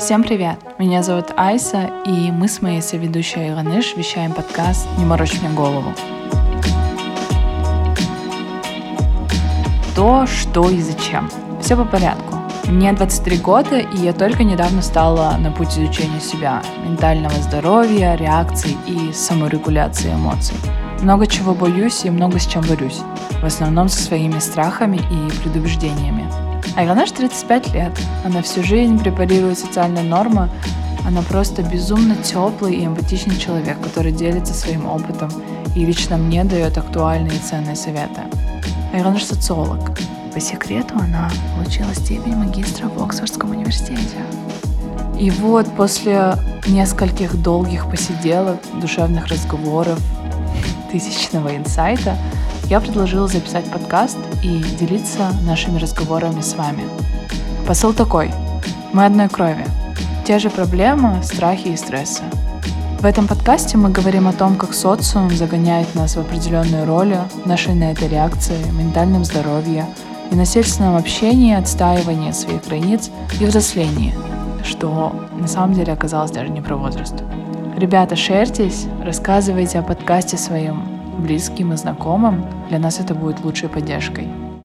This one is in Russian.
Всем привет! Меня зовут Айса, и мы с моей соведущей Иганыш вещаем подкаст «Не морочь мне голову». То, что и зачем. Все по порядку. Мне 23 года, и я только недавно стала на путь изучения себя, ментального здоровья, реакций и саморегуляции эмоций. Много чего боюсь и много с чем борюсь. В основном со своими страхами и предубеждениями. Айганаш 35 лет. Она всю жизнь препарирует социальные нормы. Она просто безумно теплый и эмпатичный человек, который делится своим опытом и лично мне дает актуальные и ценные советы. Айганаш социолог. По секрету она получила степень магистра в Оксфордском университете. И вот после нескольких долгих посиделок, душевных разговоров, тысячного инсайта – я предложила записать подкаст и делиться нашими разговорами с вами. Посыл такой. Мы одной крови. Те же проблемы, страхи и стрессы. В этом подкасте мы говорим о том, как социум загоняет нас в определенные роли, нашей на это реакции, ментальном здоровье и насильственном общении, отстаивании своих границ и взрослении, что на самом деле оказалось даже не про возраст. Ребята, шерьтесь, рассказывайте о подкасте своим близким и знакомым, для нас это будет лучшей поддержкой.